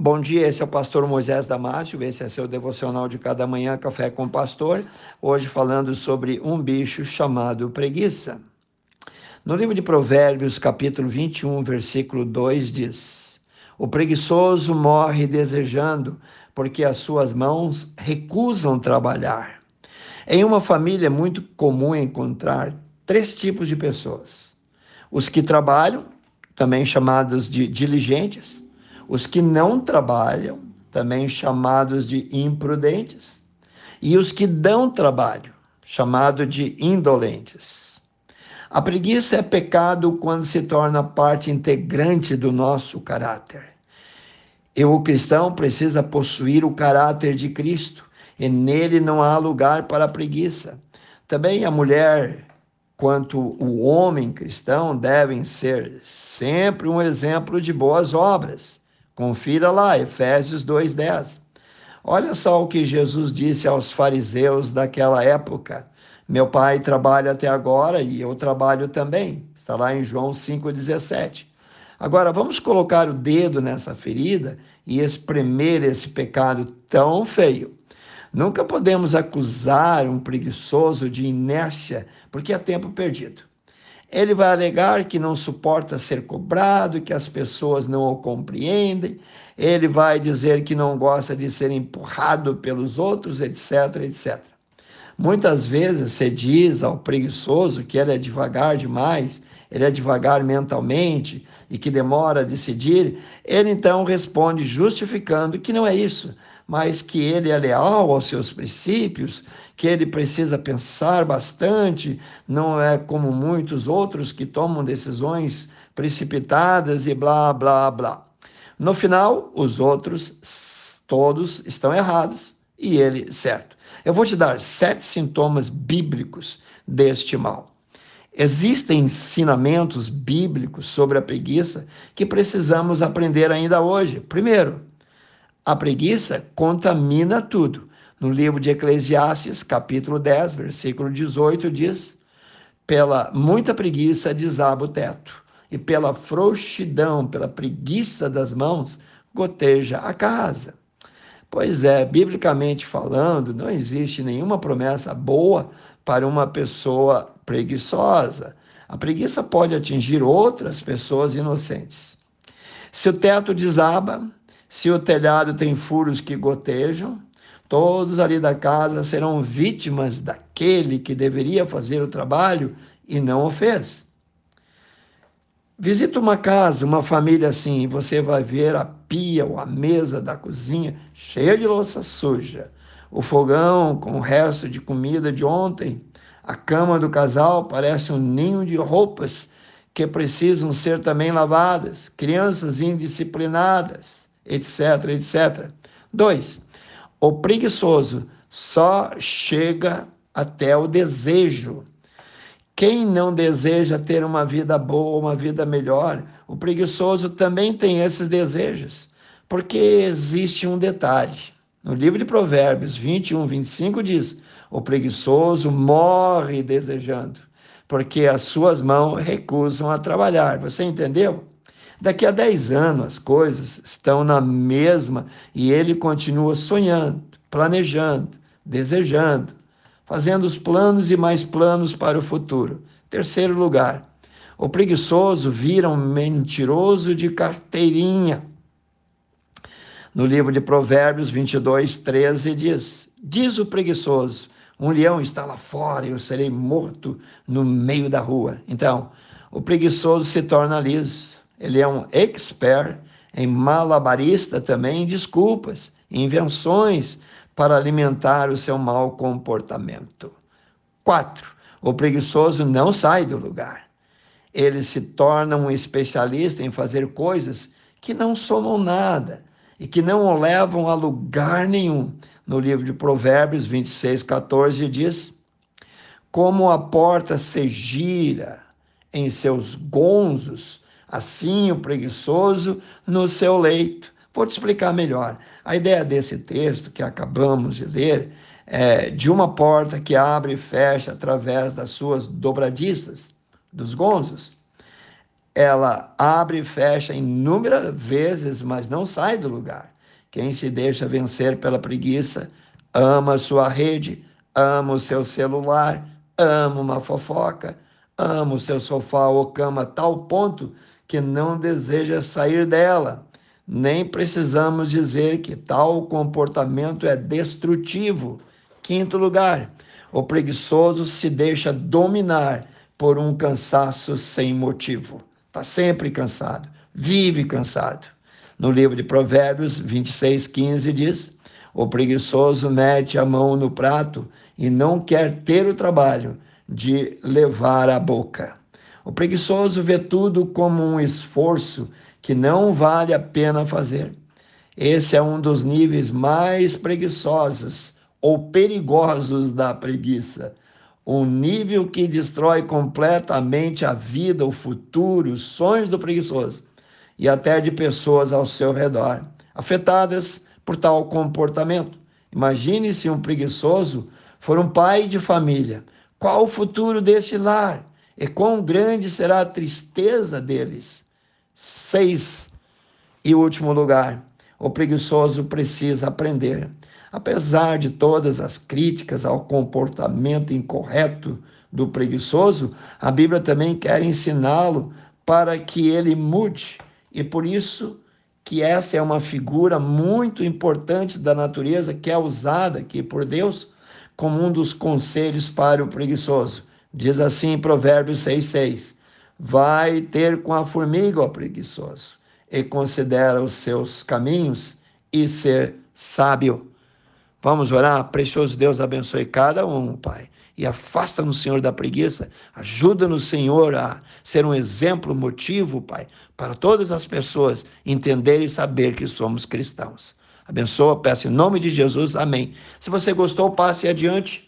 Bom dia, esse é o pastor Moisés Damásio, esse é seu devocional de cada manhã, Café com Pastor. Hoje falando sobre um bicho chamado preguiça. No livro de Provérbios, capítulo 21, versículo 2 diz: O preguiçoso morre desejando, porque as suas mãos recusam trabalhar. Em uma família é muito comum encontrar três tipos de pessoas: os que trabalham, também chamados de diligentes, os que não trabalham, também chamados de imprudentes, e os que dão trabalho, chamado de indolentes. A preguiça é pecado quando se torna parte integrante do nosso caráter. E o cristão precisa possuir o caráter de Cristo, e nele não há lugar para a preguiça. Também a mulher, quanto o homem cristão, devem ser sempre um exemplo de boas obras Confira lá, Efésios 2:10. Olha só o que Jesus disse aos fariseus daquela época. Meu pai trabalha até agora e eu trabalho também. Está lá em João 5,17. Agora, vamos colocar o dedo nessa ferida e espremer esse pecado tão feio. Nunca podemos acusar um preguiçoso de inércia, porque é tempo perdido. Ele vai alegar que não suporta ser cobrado, que as pessoas não o compreendem. Ele vai dizer que não gosta de ser empurrado pelos outros, etc, etc. Muitas vezes se diz ao preguiçoso que ele é devagar demais, ele é devagar mentalmente e que demora a decidir. Ele então responde justificando que não é isso, mas que ele é leal aos seus princípios, que ele precisa pensar bastante, não é como muitos outros que tomam decisões precipitadas e blá, blá, blá. No final, os outros todos estão errados e ele certo. Eu vou te dar sete sintomas bíblicos deste mal. Existem ensinamentos bíblicos sobre a preguiça que precisamos aprender ainda hoje. Primeiro, a preguiça contamina tudo. No livro de Eclesiastes, capítulo 10, versículo 18, diz: Pela muita preguiça desaba o teto, e pela frouxidão, pela preguiça das mãos, goteja a casa. Pois é, biblicamente falando, não existe nenhuma promessa boa para uma pessoa preguiçosa. A preguiça pode atingir outras pessoas inocentes. Se o teto desaba, se o telhado tem furos que gotejam, todos ali da casa serão vítimas daquele que deveria fazer o trabalho e não o fez. Visita uma casa, uma família assim, e você vai ver a pia ou a mesa da cozinha cheia de louça suja, o fogão com o resto de comida de ontem, a cama do casal parece um ninho de roupas que precisam ser também lavadas, crianças indisciplinadas, etc, etc. Dois, o preguiçoso só chega até o desejo. Quem não deseja ter uma vida boa, uma vida melhor, o preguiçoso também tem esses desejos. Porque existe um detalhe. No livro de Provérbios 21, 25 diz: O preguiçoso morre desejando, porque as suas mãos recusam a trabalhar. Você entendeu? Daqui a 10 anos as coisas estão na mesma e ele continua sonhando, planejando, desejando, fazendo os planos e mais planos para o futuro. Terceiro lugar, o preguiçoso vira um mentiroso de carteirinha. No livro de Provérbios 22, 13 diz: Diz o preguiçoso, um leão está lá fora e eu serei morto no meio da rua. Então, o preguiçoso se torna liso ele é um expert em malabarista também, desculpas, invenções para alimentar o seu mau comportamento. Quatro, o preguiçoso não sai do lugar. Ele se torna um especialista em fazer coisas que não somam nada e que não o levam a lugar nenhum. No livro de Provérbios 26, 14 diz: Como a porta se gira em seus gonzos, assim o preguiçoso no seu leito. Vou te explicar melhor. A ideia desse texto que acabamos de ler é de uma porta que abre e fecha através das suas dobradiças, dos gonzos. ela abre e fecha inúmeras vezes, mas não sai do lugar. Quem se deixa vencer pela preguiça ama sua rede, ama o seu celular, ama uma fofoca, ama o seu sofá ou cama a tal ponto que não deseja sair dela. Nem precisamos dizer que tal comportamento é destrutivo. Quinto lugar, o preguiçoso se deixa dominar por um cansaço sem motivo. Está sempre cansado, vive cansado. No livro de Provérbios 26, 15 diz: O preguiçoso mete a mão no prato e não quer ter o trabalho de levar a boca. O preguiçoso vê tudo como um esforço que não vale a pena fazer. Esse é um dos níveis mais preguiçosos ou perigosos da preguiça um nível que destrói completamente a vida, o futuro, os sonhos do preguiçoso e até de pessoas ao seu redor, afetadas por tal comportamento. Imagine se um preguiçoso for um pai de família. Qual o futuro deste lar? E quão grande será a tristeza deles? Seis. E último lugar, o preguiçoso precisa aprender Apesar de todas as críticas ao comportamento incorreto do preguiçoso, a Bíblia também quer ensiná-lo para que ele mude. E por isso que essa é uma figura muito importante da natureza que é usada aqui por Deus como um dos conselhos para o preguiçoso. Diz assim em Provérbios 6,6: Vai ter com a formiga, ó preguiçoso, e considera os seus caminhos e ser sábio. Vamos orar? Precioso Deus, abençoe cada um, Pai. E afasta-nos, Senhor, da preguiça. Ajuda-nos, Senhor, a ser um exemplo, motivo, Pai, para todas as pessoas entenderem e saber que somos cristãos. Abençoa, peço em nome de Jesus. Amém. Se você gostou, passe adiante